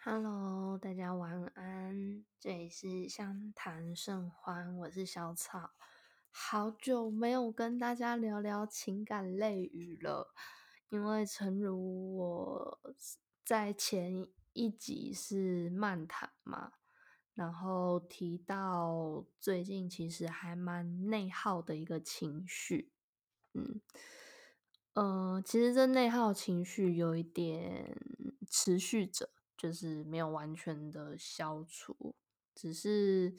Hello，大家晚安。这里是相谈甚欢，我是小草。好久没有跟大家聊聊情感类语了，因为诚如我在前一集是漫谈嘛，然后提到最近其实还蛮内耗的一个情绪，嗯。呃，其实这内耗情绪有一点持续着，就是没有完全的消除，只是，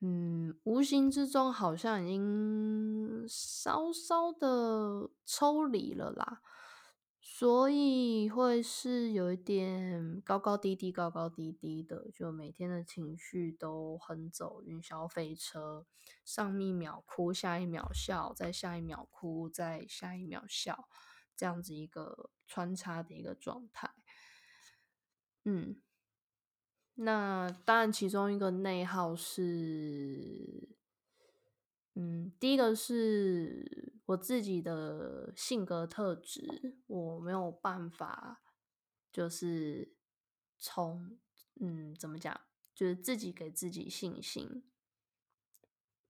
嗯，无形之中好像已经稍稍的抽离了啦。所以会是有一点高高低低、高高低低的，就每天的情绪都很走云霄飞车，上一秒哭，下一秒笑，再下一秒哭，再下一秒笑，这样子一个穿插的一个状态。嗯，那当然，其中一个内耗是。嗯，第一个是我自己的性格特质，我没有办法，就是从嗯怎么讲，就是自己给自己信心。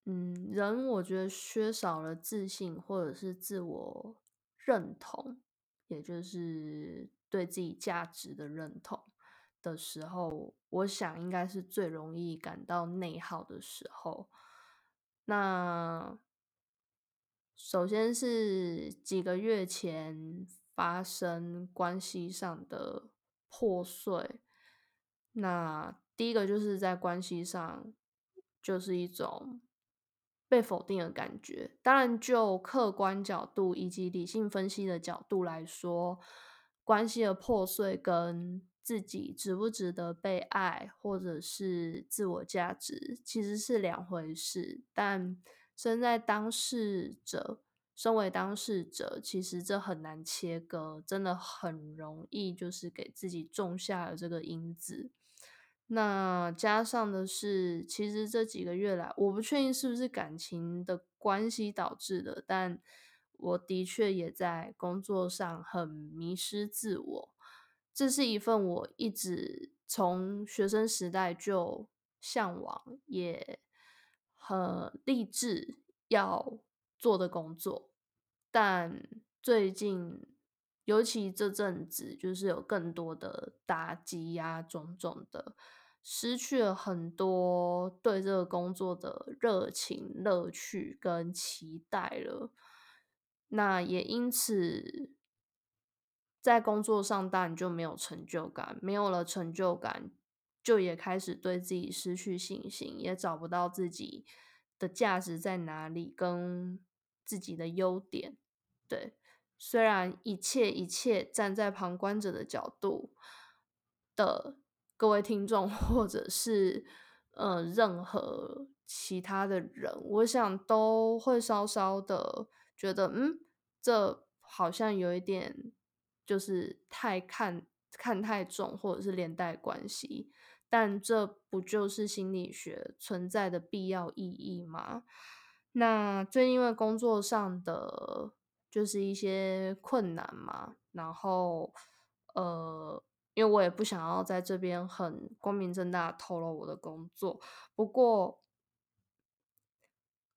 嗯，人我觉得缺少了自信或者是自我认同，也就是对自己价值的认同的时候，我想应该是最容易感到内耗的时候。那首先是几个月前发生关系上的破碎，那第一个就是在关系上就是一种被否定的感觉。当然，就客观角度以及理性分析的角度来说，关系的破碎跟自己值不值得被爱，或者是自我价值，其实是两回事。但身在当事者，身为当事者，其实这很难切割，真的很容易就是给自己种下了这个因子。那加上的是，其实这几个月来，我不确定是不是感情的关系导致的，但我的确也在工作上很迷失自我。这是一份我一直从学生时代就向往，也很励志要做的工作，但最近，尤其这阵子，就是有更多的打击呀，种种的，失去了很多对这个工作的热情、乐趣跟期待了。那也因此。在工作上，当然就没有成就感，没有了成就感，就也开始对自己失去信心，也找不到自己的价值在哪里，跟自己的优点。对，虽然一切一切站在旁观者的角度的各位听众，或者是呃任何其他的人，我想都会稍稍的觉得，嗯，这好像有一点。就是太看看太重，或者是连带关系，但这不就是心理学存在的必要意义吗？那最近因为工作上的就是一些困难嘛，然后呃，因为我也不想要在这边很光明正大透露我的工作，不过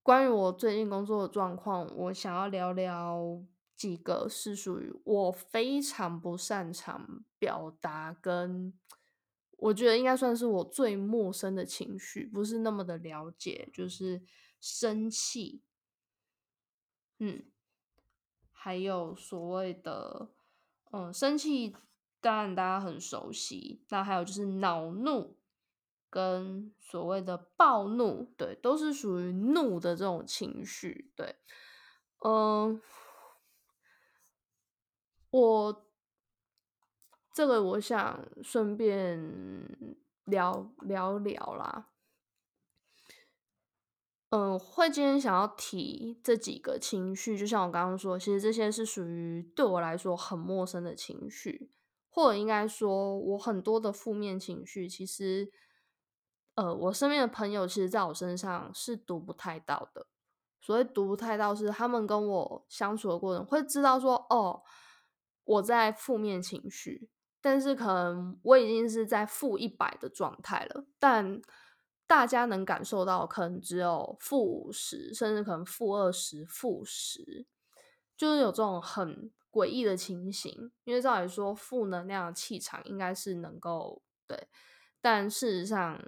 关于我最近工作的状况，我想要聊聊。几个是属于我非常不擅长表达，跟我觉得应该算是我最陌生的情绪，不是那么的了解，就是生气，嗯，还有所谓的，嗯，生气当然大家很熟悉，那还有就是恼怒跟所谓的暴怒，对，都是属于怒的这种情绪，对，嗯。我这个我想顺便聊聊聊啦，嗯，会今天想要提这几个情绪，就像我刚刚说，其实这些是属于对我来说很陌生的情绪，或者应该说，我很多的负面情绪，其实，呃，我身边的朋友其实在我身上是读不太到的。所谓读不太到，是他们跟我相处的过程会知道说，哦。我在负面情绪，但是可能我已经是在负一百的状态了，但大家能感受到可能只有负五十，甚至可能负二十、负十，就是有这种很诡异的情形。因为照理说，负能量的气场应该是能够对，但事实上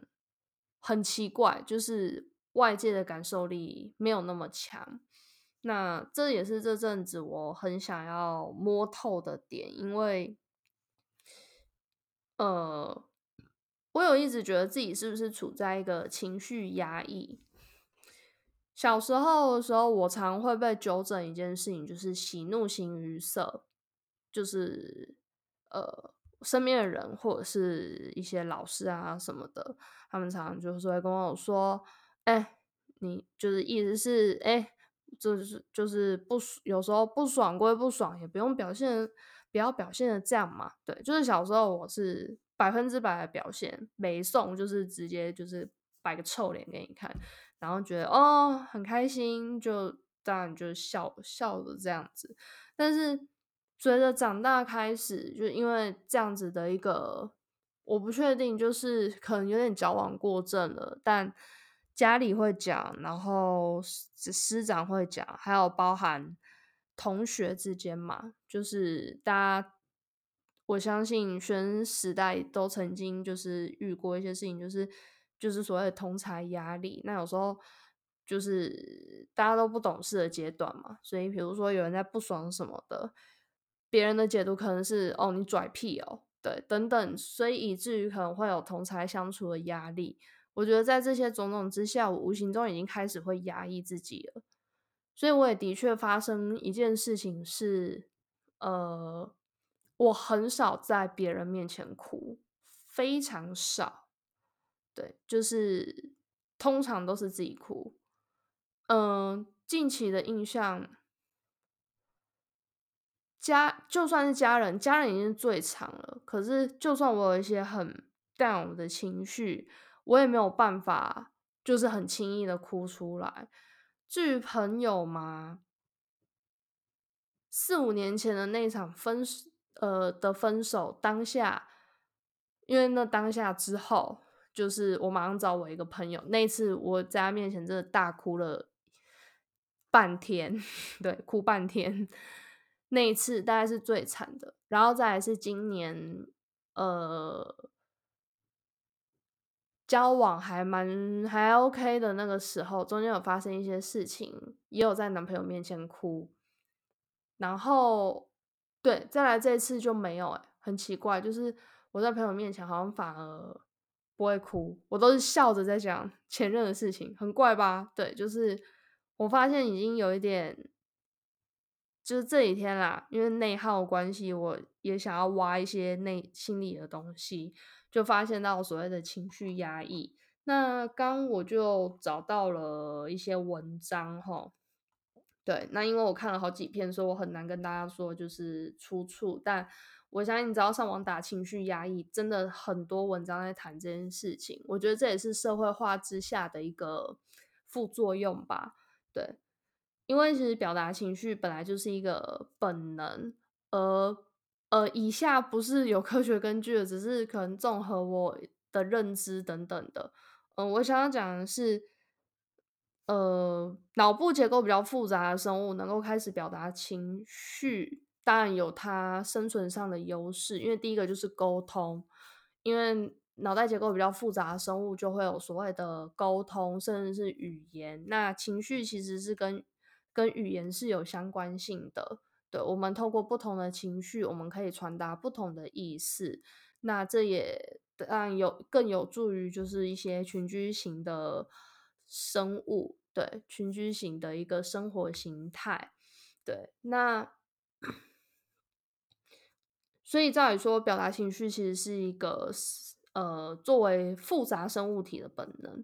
很奇怪，就是外界的感受力没有那么强。那这也是这阵子我很想要摸透的点，因为。呃，我有一直觉得自己是不是处在一个情绪压抑？小时候的时候，我常会被纠正一件事情，就是喜怒形于色，就是呃，身边的人或者是一些老师啊什么的，他们常常就是会跟我说：“哎，你就是意思是哎，就是就是不有时候不爽归不爽，也不用表现。”不要表现的这样嘛，对，就是小时候我是百分之百的表现，没送就是直接就是摆个臭脸给你看，然后觉得哦很开心，就当然就笑笑的这样子。但是随着长大开始，就因为这样子的一个，我不确定，就是可能有点矫枉过正了，但家里会讲，然后师长会讲，还有包含。同学之间嘛，就是大家，我相信学生时代都曾经就是遇过一些事情，就是就是所谓的同才压力。那有时候就是大家都不懂事的阶段嘛，所以比如说有人在不爽什么的，别人的解读可能是哦你拽屁哦，对等等，所以以至于可能会有同才相处的压力。我觉得在这些种种之下，我无形中已经开始会压抑自己了。所以我也的确发生一件事情是，呃，我很少在别人面前哭，非常少，对，就是通常都是自己哭。嗯，近期的印象，家就算是家人，家人已经最长了，可是就算我有一些很 down 的情绪，我也没有办法，就是很轻易的哭出来。至于朋友嘛，四五年前的那场分呃的分手当下，因为那当下之后，就是我马上找我一个朋友，那次我在他面前真的大哭了半天，对，哭半天，那一次大概是最惨的，然后再来是今年，呃。交往还蛮还 OK 的那个时候，中间有发生一些事情，也有在男朋友面前哭，然后对，再来这一次就没有，哎，很奇怪，就是我在朋友面前好像反而不会哭，我都是笑着在讲前任的事情，很怪吧？对，就是我发现已经有一点，就是这几天啦，因为内耗关系，我也想要挖一些内心里的东西。就发现到所谓的情绪压抑，那刚我就找到了一些文章哈，对，那因为我看了好几篇，所以我很难跟大家说就是出处，但我相信你只要上网打情绪压抑，真的很多文章在谈这件事情，我觉得这也是社会化之下的一个副作用吧，对，因为其实表达情绪本来就是一个本能，而呃，以下不是有科学根据的，只是可能综合我的认知等等的。嗯，我想要讲的是，呃，脑部结构比较复杂的生物能够开始表达情绪，当然有它生存上的优势。因为第一个就是沟通，因为脑袋结构比较复杂的生物就会有所谓的沟通，甚至是语言。那情绪其实是跟跟语言是有相关性的。对，我们透过不同的情绪，我们可以传达不同的意思。那这也当然有更有助于，就是一些群居型的生物，对群居型的一个生活形态。对，那所以照理说，表达情绪其实是一个呃，作为复杂生物体的本能。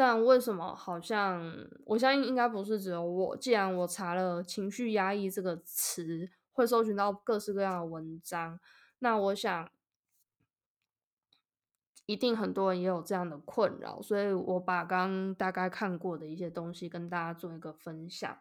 但为什么好像我相信应该不是只有我。既然我查了“情绪压抑”这个词，会搜寻到各式各样的文章，那我想一定很多人也有这样的困扰。所以我把刚大概看过的一些东西跟大家做一个分享。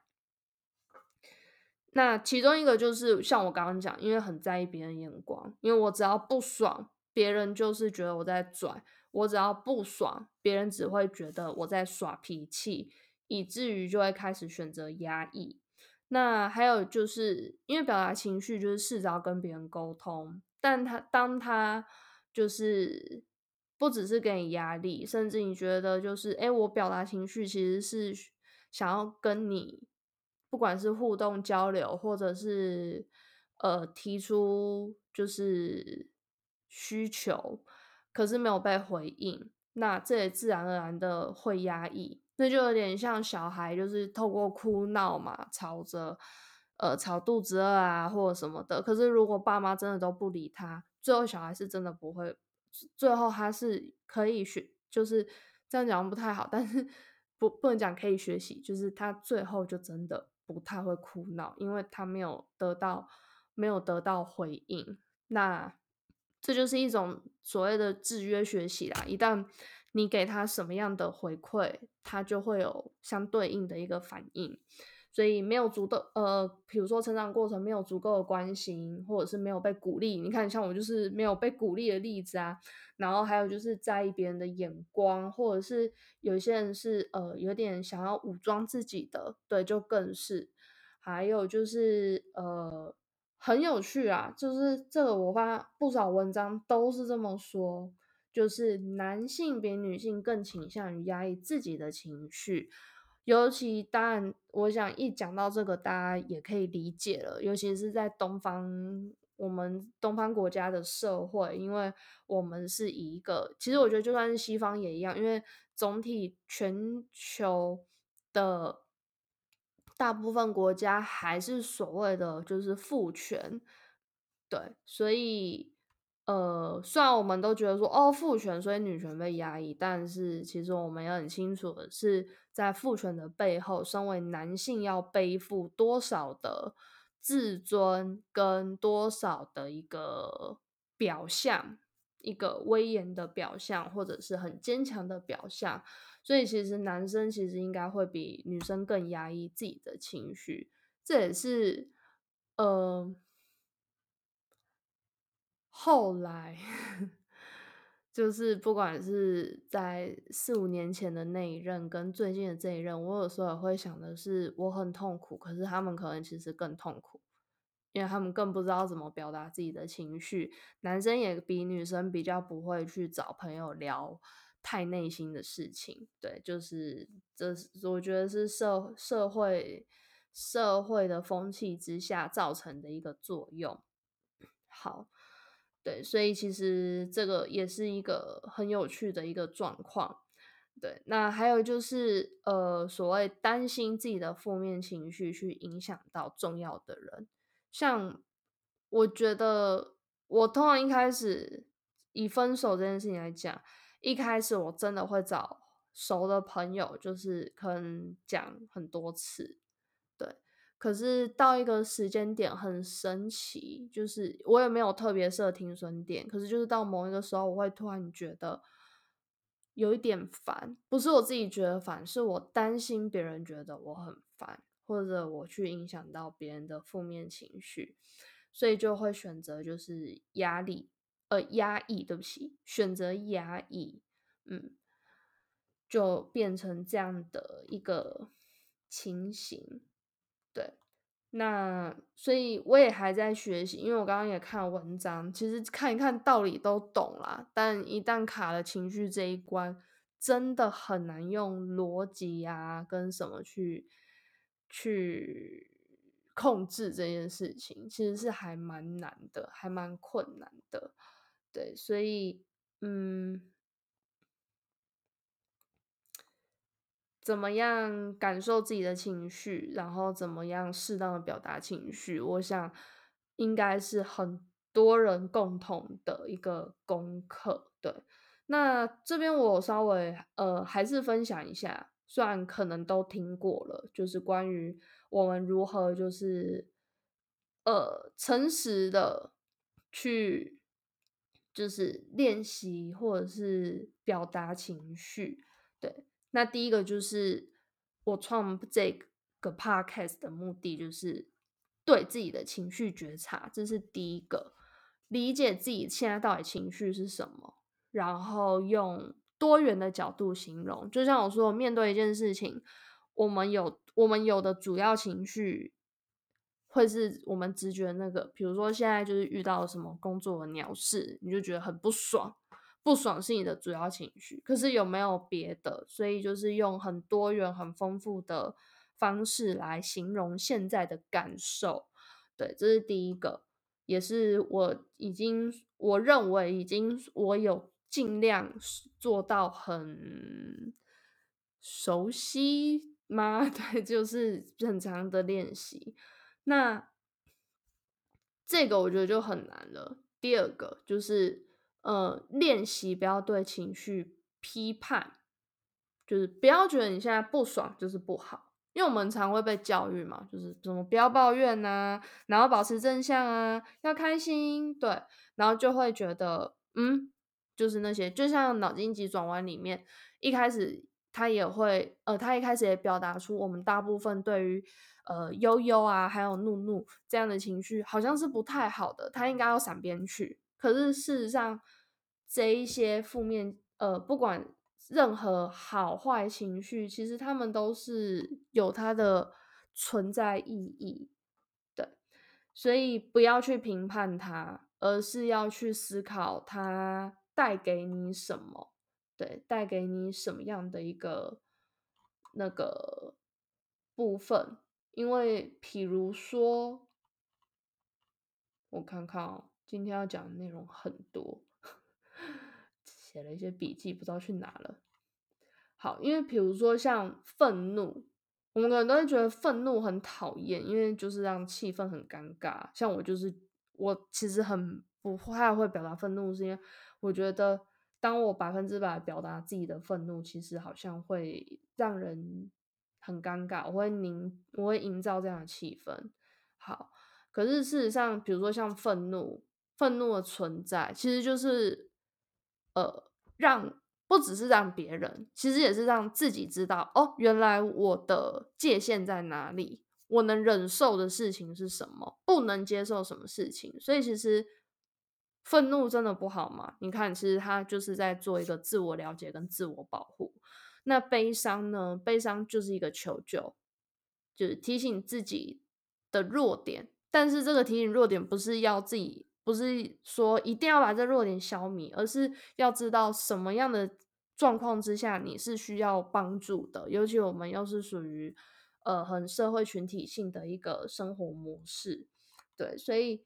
那其中一个就是像我刚刚讲，因为很在意别人眼光，因为我只要不爽，别人就是觉得我在拽；我只要不爽，别人只会觉得我在耍脾气，以至于就会开始选择压抑。那还有就是因为表达情绪，就是试着要跟别人沟通，但他当他就是不只是给你压力，甚至你觉得就是，哎，我表达情绪其实是想要跟你。不管是互动交流，或者是呃提出就是需求，可是没有被回应，那这也自然而然的会压抑，那就有点像小孩，就是透过哭闹嘛，吵着呃吵肚子饿啊或者什么的。可是如果爸妈真的都不理他，最后小孩是真的不会，最后他是可以学，就是这样讲不太好，但是不不能讲可以学习，就是他最后就真的。不太会哭闹，因为他没有得到没有得到回应，那这就是一种所谓的制约学习啦。一旦你给他什么样的回馈，他就会有相对应的一个反应。所以没有足够呃，比如说成长过程没有足够的关心，或者是没有被鼓励。你看，像我就是没有被鼓励的例子啊。然后还有就是在意别人的眼光，或者是有些人是呃有点想要武装自己的，对，就更是。还有就是呃很有趣啊，就是这个我发不少文章都是这么说，就是男性比女性更倾向于压抑自己的情绪。尤其当然，我想一讲到这个，大家也可以理解了。尤其是在东方，我们东方国家的社会，因为我们是一个，其实我觉得就算是西方也一样，因为总体全球的大部分国家还是所谓的就是父权，对，所以。呃，虽然我们都觉得说哦，父权所以女权被压抑，但是其实我们也很清楚的是，在父权的背后，身为男性要背负多少的自尊跟多少的一个表象，一个威严的表象，或者是很坚强的表象。所以其实男生其实应该会比女生更压抑自己的情绪，这也是呃。后来，就是不管是在四五年前的那一任，跟最近的这一任，我有时候也会想的是，我很痛苦，可是他们可能其实更痛苦，因为他们更不知道怎么表达自己的情绪。男生也比女生比较不会去找朋友聊太内心的事情，对，就是这是我觉得是社社会社会的风气之下造成的一个作用。好。对，所以其实这个也是一个很有趣的一个状况。对，那还有就是，呃，所谓担心自己的负面情绪去影响到重要的人，像我觉得我通常一开始以分手这件事情来讲，一开始我真的会找熟的朋友，就是可能讲很多次，对。可是到一个时间点很神奇，就是我也没有特别设停损点，可是就是到某一个时候，我会突然觉得有一点烦，不是我自己觉得烦，是我担心别人觉得我很烦，或者我去影响到别人的负面情绪，所以就会选择就是压力，呃，压抑，对不起，选择压抑，嗯，就变成这样的一个情形。对，那所以我也还在学习，因为我刚刚也看文章，其实看一看道理都懂啦，但一旦卡了情绪这一关，真的很难用逻辑啊跟什么去去控制这件事情，其实是还蛮难的，还蛮困难的。对，所以嗯。怎么样感受自己的情绪，然后怎么样适当的表达情绪？我想应该是很多人共同的一个功课。对，那这边我稍微呃还是分享一下，虽然可能都听过了，就是关于我们如何就是呃诚实的去就是练习或者是表达情绪，对。那第一个就是我创这个 podcast 的目的，就是对自己的情绪觉察，这是第一个，理解自己现在到底情绪是什么，然后用多元的角度形容。就像我说，面对一件事情，我们有我们有的主要情绪。会是我们直觉那个，比如说现在就是遇到什么工作的鸟事，你就觉得很不爽，不爽是你的主要情绪。可是有没有别的？所以就是用很多元、很丰富的方式来形容现在的感受。对，这是第一个，也是我已经我认为已经我有尽量做到很熟悉吗？对，就是很长的练习。那这个我觉得就很难了。第二个就是，呃，练习不要对情绪批判，就是不要觉得你现在不爽就是不好，因为我们常会被教育嘛，就是怎么不要抱怨呐，然后保持正向啊，要开心，对，然后就会觉得，嗯，就是那些，就像脑筋急转弯里面一开始他也会，呃，他一开始也表达出我们大部分对于。呃，悠悠啊，还有怒怒这样的情绪，好像是不太好的，他应该要闪边去。可是事实上，这一些负面，呃，不管任何好坏情绪，其实他们都是有它的存在意义。对，所以不要去评判它，而是要去思考它带给你什么，对，带给你什么样的一个那个部分。因为，譬如说，我看看哦，今天要讲的内容很多，写了一些笔记，不知道去哪了。好，因为比如说像愤怒，我们可能都会觉得愤怒很讨厌，因为就是让气氛很尴尬。像我就是，我其实很不太会表达愤怒，是因为我觉得，当我百分之百表达自己的愤怒，其实好像会让人。很尴尬，我会凝，我会营造这样的气氛。好，可是事实上，比如说像愤怒，愤怒的存在，其实就是，呃，让不只是让别人，其实也是让自己知道，哦，原来我的界限在哪里，我能忍受的事情是什么，不能接受什么事情。所以，其实愤怒真的不好吗？你看，其实他就是在做一个自我了解跟自我保护。那悲伤呢？悲伤就是一个求救，就是提醒自己的弱点。但是这个提醒弱点不是要自己，不是说一定要把这弱点消弭，而是要知道什么样的状况之下你是需要帮助的。尤其我们又是属于呃很社会群体性的一个生活模式，对，所以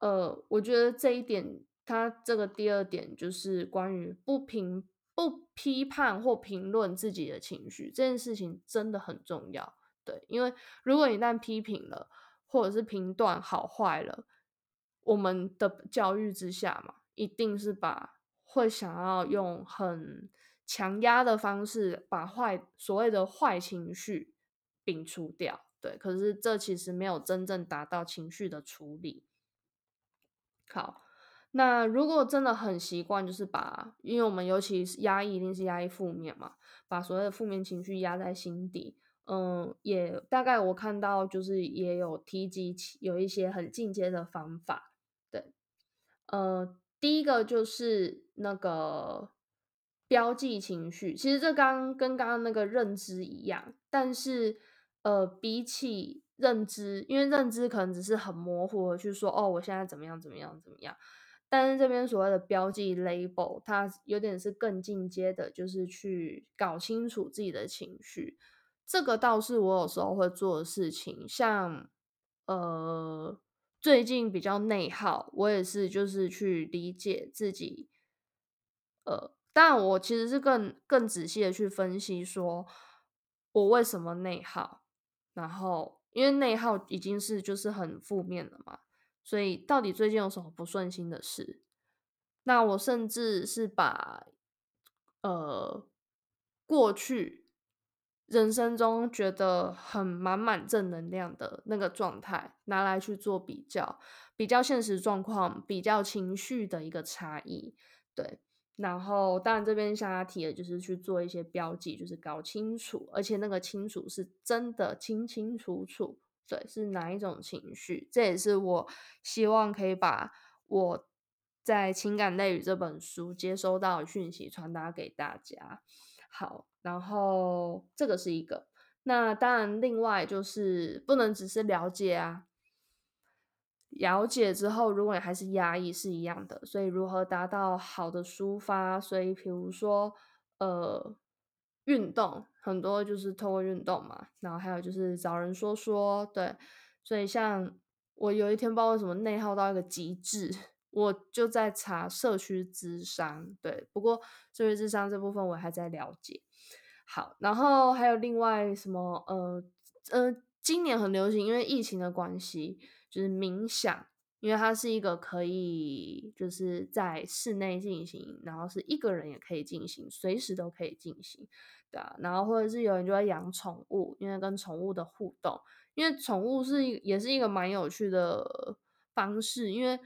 呃，我觉得这一点，它这个第二点就是关于不评。不批判或评论自己的情绪，这件事情真的很重要。对，因为如果一旦批评了，或者是评断好坏了，我们的教育之下嘛，一定是把会想要用很强压的方式把坏所谓的坏情绪摒除掉。对，可是这其实没有真正达到情绪的处理。好。那如果真的很习惯，就是把，因为我们尤其是压抑，一定是压抑负面嘛，把所有的负面情绪压在心底。嗯，也大概我看到就是也有提及有一些很进阶的方法。对，呃，第一个就是那个标记情绪，其实这刚跟刚刚那个认知一样，但是呃，比起认知，因为认知可能只是很模糊的去说，哦，我现在怎么样怎么样怎么样。但是这边所谓的标记 label，它有点是更进阶的，就是去搞清楚自己的情绪。这个倒是我有时候会做的事情。像呃，最近比较内耗，我也是就是去理解自己。呃，当然我其实是更更仔细的去分析，说我为什么内耗。然后因为内耗已经是就是很负面了嘛。所以，到底最近有什么不顺心的事？那我甚至是把呃过去人生中觉得很满满正能量的那个状态拿来去做比较，比较现实状况，比较情绪的一个差异。对，然后当然这边向他提的就是去做一些标记，就是搞清楚，而且那个清楚是真的清清楚楚。对，是哪一种情绪？这也是我希望可以把我在《情感类语》这本书接收到的讯息传达给大家。好，然后这个是一个。那当然，另外就是不能只是了解啊。了解之后，如果你还是压抑，是一样的。所以，如何达到好的抒发？所以，比如说，呃，运动很多就是透过运动嘛。然后还有就是找人说说，对。所以，像我有一天不知道为什么内耗到一个极致，我就在查社区智商。对，不过社区智商这部分我还在了解。好，然后还有另外什么？呃呃，今年很流行，因为疫情的关系。就是冥想，因为它是一个可以就是在室内进行，然后是一个人也可以进行，随时都可以进行，对啊。然后或者是有人就会养宠物，因为跟宠物的互动，因为宠物是也是一个蛮有趣的方式，因为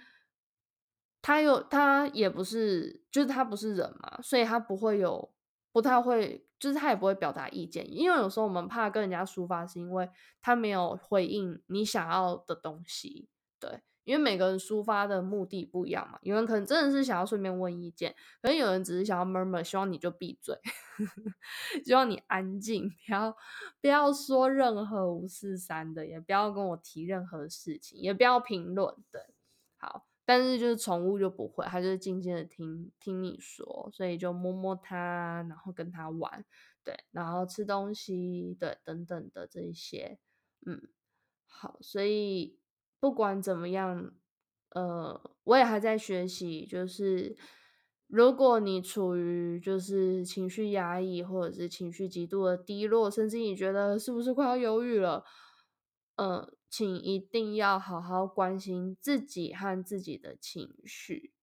它有它也不是，就是它不是人嘛，所以它不会有不太会。就是他也不会表达意见，因为有时候我们怕跟人家抒发，是因为他没有回应你想要的东西。对，因为每个人抒发的目的不一样嘛，有人可能真的是想要顺便问意见，可能有人只是想要 murmur，希望你就闭嘴，希望你安静，不要不要说任何五四三的，也不要跟我提任何事情，也不要评论。对，好。但是就是宠物就不会，它就是静静的听听你说，所以就摸摸它，然后跟它玩，对，然后吃东西，对，等等的这一些，嗯，好，所以不管怎么样，呃，我也还在学习，就是如果你处于就是情绪压抑，或者是情绪极度的低落，甚至你觉得是不是快要忧郁了，嗯。请一定要好好关心自己和自己的情绪，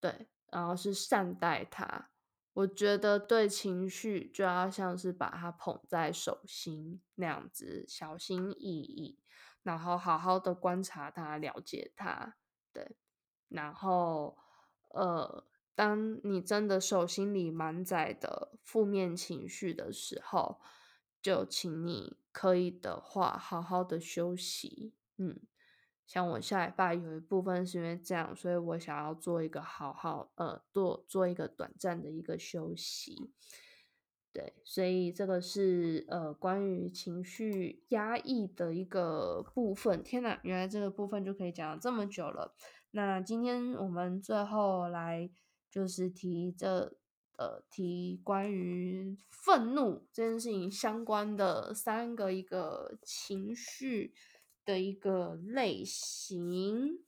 对，然后是善待它。我觉得对情绪就要像是把它捧在手心那样子，小心翼翼，然后好好的观察它，了解它，对。然后，呃，当你真的手心里满载的负面情绪的时候，就请你。可以的话，好好的休息。嗯，像我下礼拜有一部分是因为这样，所以我想要做一个好好呃，做做一个短暂的一个休息。对，所以这个是呃关于情绪压抑的一个部分。天哪，原来这个部分就可以讲这么久了。那今天我们最后来就是提这。呃，提关于愤怒这件事情相关的三个一个情绪的一个类型。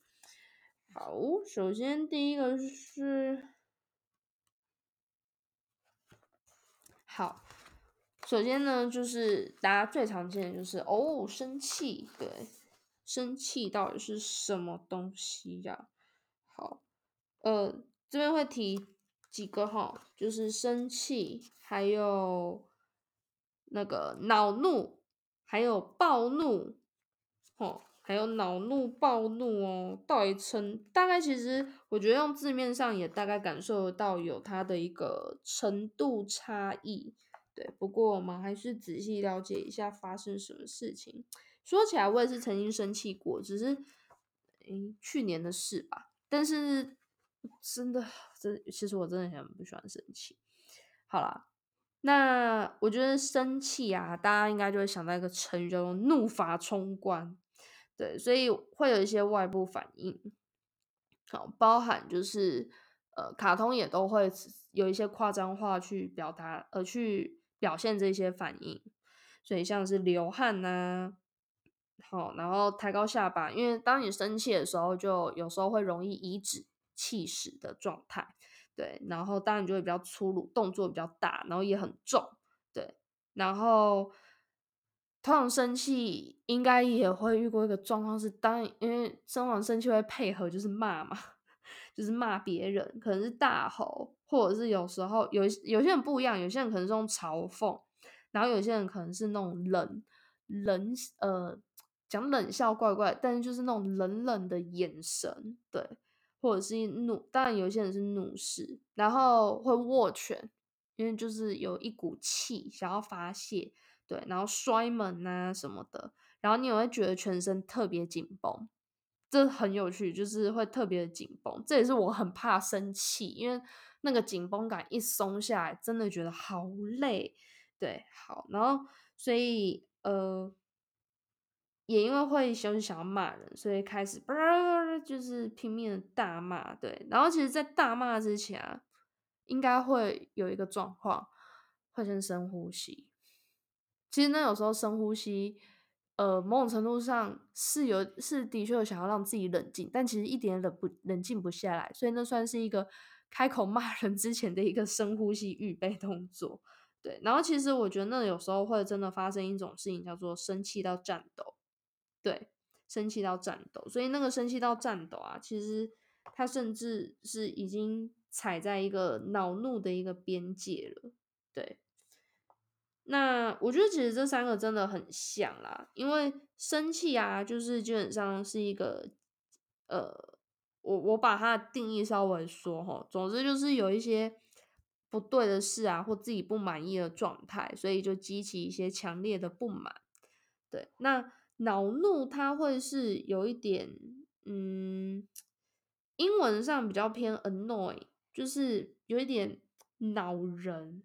好，首先第一个是，好，首先呢就是大家最常见的就是哦，生气，对，生气到底是什么东西呀？好，呃，这边会提。几个哈，就是生气，还有那个恼怒，还有暴怒，哦，还有恼怒、暴怒哦。到底程大概其实，我觉得用字面上也大概感受得到有它的一个程度差异。对，不过我们还是仔细了解一下发生什么事情。说起来，我也是曾经生气过，只是诶去年的事吧。但是。真的，这其实我真的很不喜欢生气。好啦，那我觉得生气啊，大家应该就会想到一个成语叫做“怒发冲冠”。对，所以会有一些外部反应，好，包含就是呃，卡通也都会有一些夸张化去表达，呃，去表现这些反应。所以像是流汗呐，好，然后抬高下巴，因为当你生气的时候，就有时候会容易移指。气势的状态，对，然后当然就会比较粗鲁，动作比较大，然后也很重，对，然后通常生气应该也会遇过一个状况是，当因为生完生气会配合就是骂嘛，就是骂别人，可能是大吼，或者是有时候有有些人不一样，有些人可能是用嘲讽，然后有些人可能是那种冷冷呃讲冷笑怪怪，但是就是那种冷冷的眼神，对。或者是怒，当然有些人是怒视，然后会握拳，因为就是有一股气想要发泄，对，然后摔门啊什么的，然后你也会觉得全身特别紧绷，这很有趣，就是会特别的紧绷。这也是我很怕生气，因为那个紧绷感一松下来，真的觉得好累。对，好，然后所以呃，也因为会就是想要骂人，所以开始就是拼命的大骂。对，然后其实，在大骂之前啊，应该会有一个状况，会先深呼吸。其实那有时候深呼吸，呃，某种程度上是有是的确有想要让自己冷静，但其实一点冷不冷静不下来，所以那算是一个开口骂人之前的一个深呼吸预备动作。对，然后其实我觉得那有时候会真的发生一种事情，叫做生气到战斗。对，生气到战斗，所以那个生气到战斗啊，其实他甚至是已经踩在一个恼怒的一个边界了。对，那我觉得其实这三个真的很像啦，因为生气啊，就是基本上是一个呃，我我把它的定义稍微说哈，总之就是有一些。不对的事啊，或自己不满意的状态，所以就激起一些强烈的不满。对，那恼怒它会是有一点，嗯，英文上比较偏 annoy，就是有一点恼人。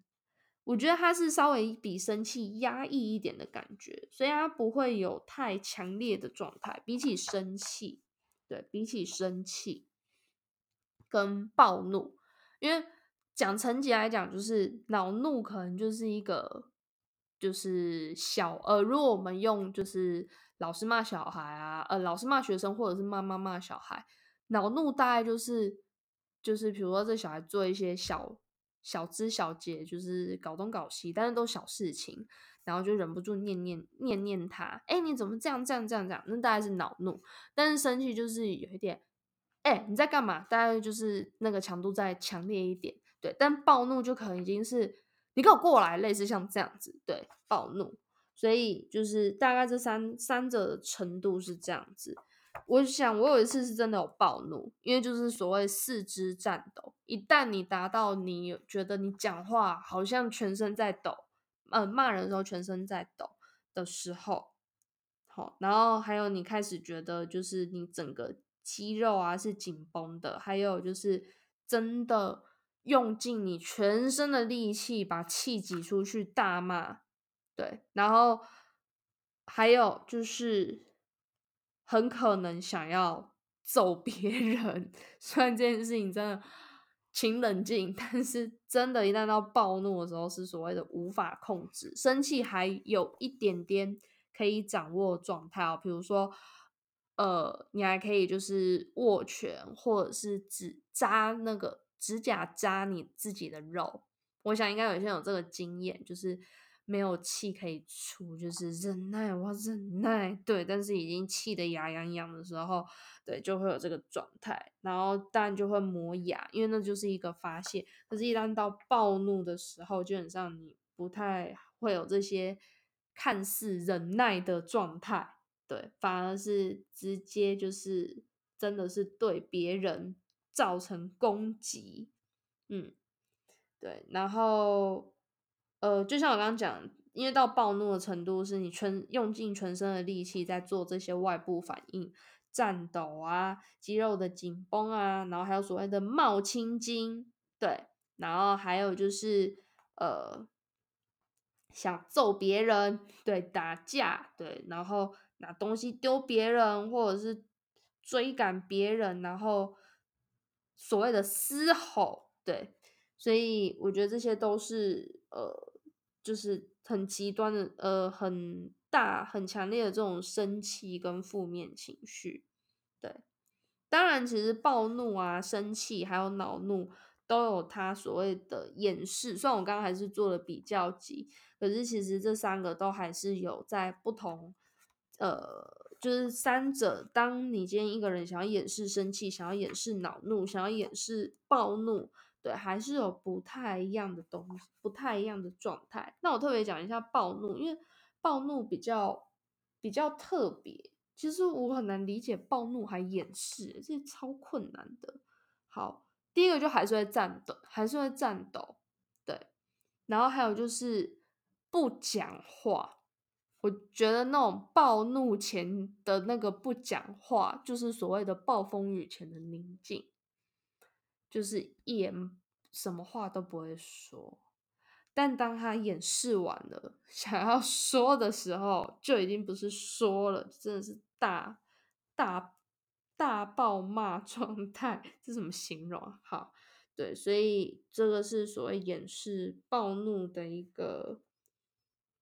我觉得它是稍微比生气压抑一点的感觉，所以它不会有太强烈的状态。比起生气，对比起生气跟暴怒，因为。讲层级来讲，就是恼怒可能就是一个，就是小呃，如果我们用就是老师骂小孩啊，呃，老师骂学生，或者是妈妈骂小孩，恼怒大概就是就是比如说这小孩做一些小小枝小节，就是搞东搞西，但是都小事情，然后就忍不住念念念念他，哎，你怎么这样这样这样这样？那大概是恼怒，但是生气就是有一点，哎，你在干嘛？大概就是那个强度再强烈一点。对，但暴怒就可能已经是你给我过来，类似像这样子，对，暴怒，所以就是大概这三三者的程度是这样子。我想我有一次是真的有暴怒，因为就是所谓四肢颤抖，一旦你达到你觉得你讲话好像全身在抖，呃，骂人的时候全身在抖的时候，好，然后还有你开始觉得就是你整个肌肉啊是紧绷的，还有就是真的。用尽你全身的力气把气挤出去大骂，对，然后还有就是很可能想要揍别人。虽然这件事情真的请冷静，但是真的，一旦到暴怒的时候，是所谓的无法控制。生气还有一点点可以掌握状态哦，比如说，呃，你还可以就是握拳，或者是只扎那个。指甲扎你自己的肉，我想应该有些人有这个经验，就是没有气可以出，就是忍耐，我忍耐，对，但是已经气得牙痒痒的时候，对，就会有这个状态，然后当然就会磨牙，因为那就是一个发泄。可是，一旦到暴怒的时候，基本上你不太会有这些看似忍耐的状态，对，反而是直接就是真的是对别人。造成攻击，嗯，对，然后，呃，就像我刚刚讲，因为到暴怒的程度，是你全用尽全身的力气在做这些外部反应，颤抖啊，肌肉的紧绷啊，然后还有所谓的冒青筋，对，然后还有就是，呃，想揍别人，对，打架，对，然后拿东西丢别人，或者是追赶别人，然后。所谓的嘶吼，对，所以我觉得这些都是呃，就是很极端的，呃，很大、很强烈的这种生气跟负面情绪。对，当然，其实暴怒啊、生气还有恼怒都有它所谓的掩饰。虽然我刚刚还是做了比较级，可是其实这三个都还是有在不同，呃。就是三者，当你今天一个人想要掩饰生气，想要掩饰恼怒，想要掩饰暴怒，对，还是有不太一样的东西，不太一样的状态。那我特别讲一下暴怒，因为暴怒比较比较特别，其实我很难理解暴怒还掩饰，这超困难的。好，第一个就还是会颤抖，还是会颤抖，对，然后还有就是不讲话。我觉得那种暴怒前的那个不讲话，就是所谓的暴风雨前的宁静，就是一言什么话都不会说。但当他演示完了，想要说的时候，就已经不是说了，真的是大大大爆骂状态，这怎么形容啊？好，对，所以这个是所谓掩饰暴怒的一个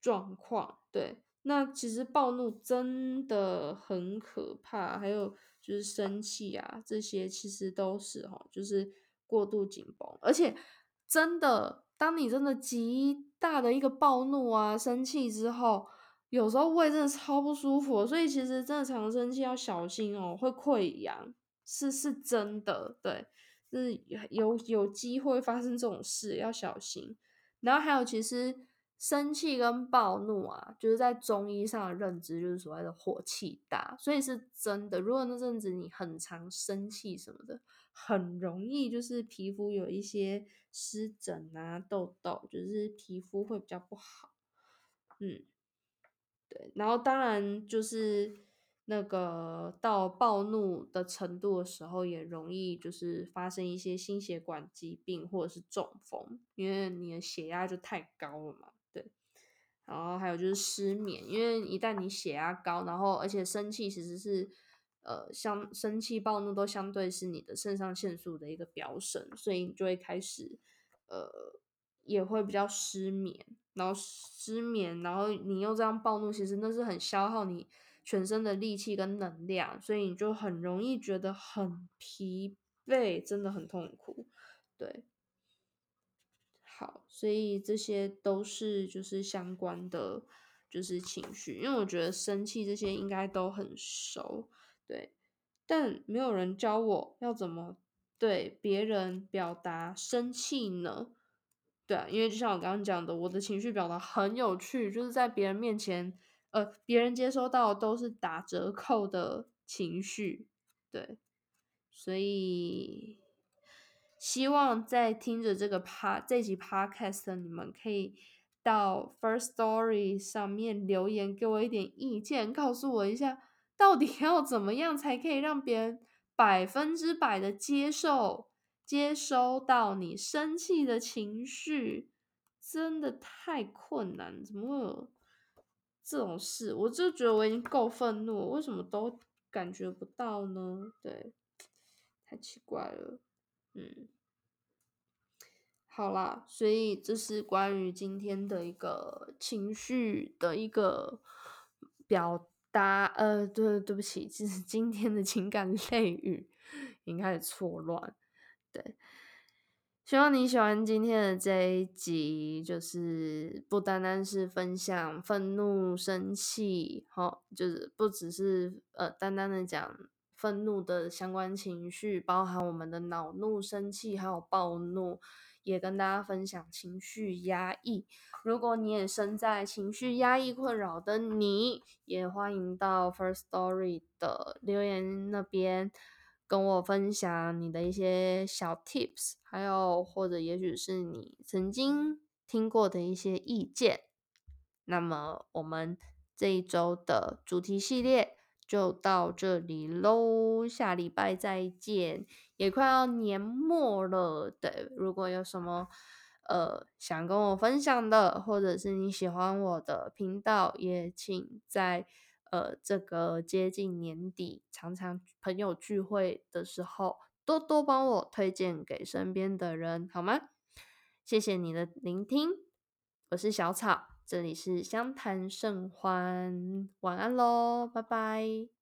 状况。对，那其实暴怒真的很可怕，还有就是生气啊，这些其实都是哈，就是过度紧绷，而且真的。当你真的极大的一个暴怒啊、生气之后，有时候胃真的超不舒服，所以其实真的常生气要小心哦，会溃疡，是是真的，对，是有有机会发生这种事，要小心。然后还有，其实生气跟暴怒啊，就是在中医上的认知就是所谓的火气大，所以是真的。如果那阵子你很常生气什么的。很容易就是皮肤有一些湿疹啊、痘痘，就是皮肤会比较不好。嗯，对。然后当然就是那个到暴怒的程度的时候，也容易就是发生一些心血管疾病或者是中风，因为你的血压就太高了嘛。然后还有就是失眠，因为一旦你血压高，然后而且生气其实是。呃，相生气、暴怒都相对是你的肾上腺素的一个飙升，所以你就会开始，呃，也会比较失眠，然后失眠，然后你又这样暴怒，其实那是很消耗你全身的力气跟能量，所以你就很容易觉得很疲惫，真的很痛苦，对。所以这些都是就是相关的，就是情绪，因为我觉得生气这些应该都很熟。对，但没有人教我要怎么对别人表达生气呢？对啊，因为就像我刚刚讲的，我的情绪表达很有趣，就是在别人面前，呃，别人接收到都是打折扣的情绪。对，所以希望在听着这个帕这集 podcast 的你们可以到 First Story 上面留言，给我一点意见，告诉我一下。到底要怎么样才可以让别人百分之百的接受、接收到你生气的情绪？真的太困难，怎么会有这种事？我就觉得我已经够愤怒，为什么都感觉不到呢？对，太奇怪了。嗯，好啦，所以这是关于今天的一个情绪的一个表。达呃，对，对不起，就是今天的情感类语应该是错乱，对，希望你喜欢今天的这一集，就是不单单是分享愤怒、生气，好，就是不只是呃单单的讲愤怒的相关情绪，包含我们的恼怒、生气还有暴怒。也跟大家分享情绪压抑。如果你也身在情绪压抑困扰的你，也欢迎到 First Story 的留言那边跟我分享你的一些小 Tips，还有或者也许是你曾经听过的一些意见。那么我们这一周的主题系列。就到这里喽，下礼拜再见。也快要年末了，对，如果有什么呃想跟我分享的，或者是你喜欢我的频道，也请在呃这个接近年底，常常朋友聚会的时候，多多帮我推荐给身边的人，好吗？谢谢你的聆听，我是小草。这里是相谈甚欢，晚安喽，拜拜。